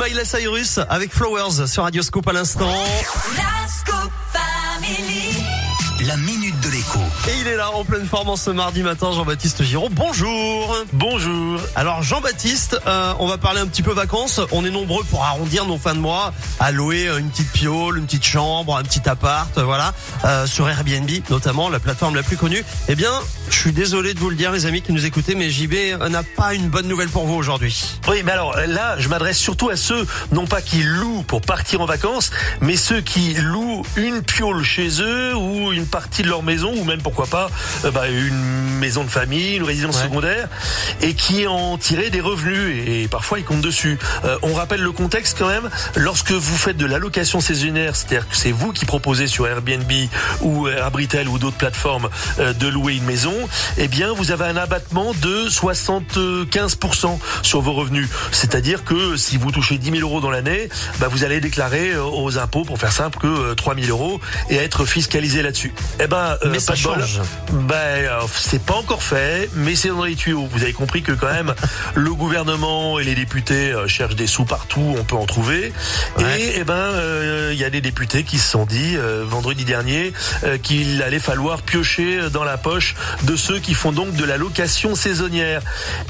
Miley Cyrus avec Flowers sur Radio Scoop à l'instant. La minute de l'écho. Et il est là en pleine forme en ce mardi matin, Jean-Baptiste Giraud. Bonjour. Bonjour. Alors Jean-Baptiste, euh, on va parler un petit peu vacances. On est nombreux pour arrondir nos fins de mois à louer une petite piole, une petite chambre, un petit appart, voilà, euh, sur Airbnb notamment, la plateforme la plus connue. Eh bien, je suis désolé de vous le dire, les amis qui nous écoutez, mais JB n'a pas une bonne nouvelle pour vous aujourd'hui. Oui, mais alors là, je m'adresse surtout à ceux, non pas qui louent pour partir en vacances, mais ceux qui louent une piole chez eux ou une partie de leur maison ou même pourquoi pas euh, bah, une maison de famille, une résidence Ouais. secondaire et qui en tirent des revenus et, et parfois ils comptent dessus. Euh, on rappelle le contexte quand même. Lorsque vous faites de la location saisonnière, c'est-à-dire que c'est vous qui proposez sur Airbnb ou Abritel ou d'autres plateformes euh, de louer une maison, eh bien vous avez un abattement de 75% sur vos revenus. C'est-à-dire que si vous touchez 10 000 euros dans l'année, bah, vous allez déclarer euh, aux impôts, pour faire simple, que euh, 3 000 euros et être fiscalisé là-dessus. Eh ben, euh, Mais ça change. Ben, euh, c'est pas encore fait, mais c'est dans les tuyaux. Vous avez compris que quand même, le gouvernement et les députés euh, cherchent des sous partout, on peut en trouver. Ouais. Et eh ben, euh, il y a des députés qui se sont dit euh, vendredi dernier qu'il allait falloir piocher dans la poche de ceux qui font donc de la location saisonnière.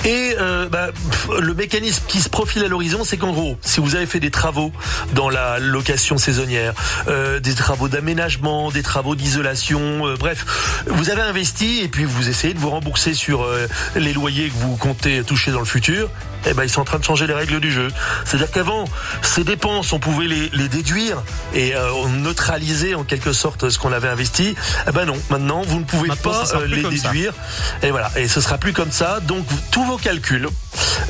Et pff, le mécanisme qui se profile à l'horizon, c'est qu'en gros, si vous avez fait des travaux dans la location saisonnière, euh, des travaux d'aménagement, des travaux d'isolation, euh, bref, vous avez investi et puis vous essayez de vous rembourser sur euh, les loyers que vous comptez toucher dans le futur. Eh ben, ils sont en train de changer les règles du jeu. C'est-à-dire qu'avant, ces dépenses, on pouvait les, les déduire et euh, on neutraliser en quelque sorte ce qu'on avait investi. Eh ben non, maintenant, vous ne pouvez Maintenant, pas les ça. déduire. Et voilà, et ce sera plus comme ça. Donc tous vos calculs,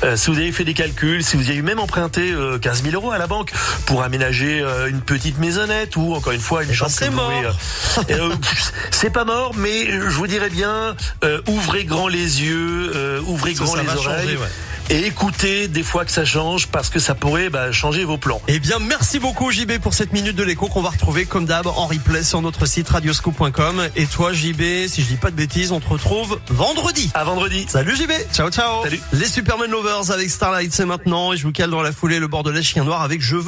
euh, si vous avez fait des calculs, si vous avez même emprunté euh, 15 000 euros à la banque pour aménager euh, une petite maisonnette ou encore une fois une ben, chambre c'est mort. euh, c'est pas mort, mais je vous dirais bien, euh, ouvrez grand les yeux, euh, ouvrez grand ça les oreilles. changer, ouais. Et écoutez des fois que ça change parce que ça pourrait bah, changer vos plans. Eh bien, merci beaucoup JB pour cette minute de l'écho qu'on va retrouver comme d'hab en replay sur notre site radioscoop.com. Et toi JB, si je dis pas de bêtises, on te retrouve vendredi. À vendredi. Salut JB, ciao ciao. Salut. Les Superman Lovers avec Starlight c'est maintenant et je vous cale dans la foulée le Bordelais Chien Noir avec Je veux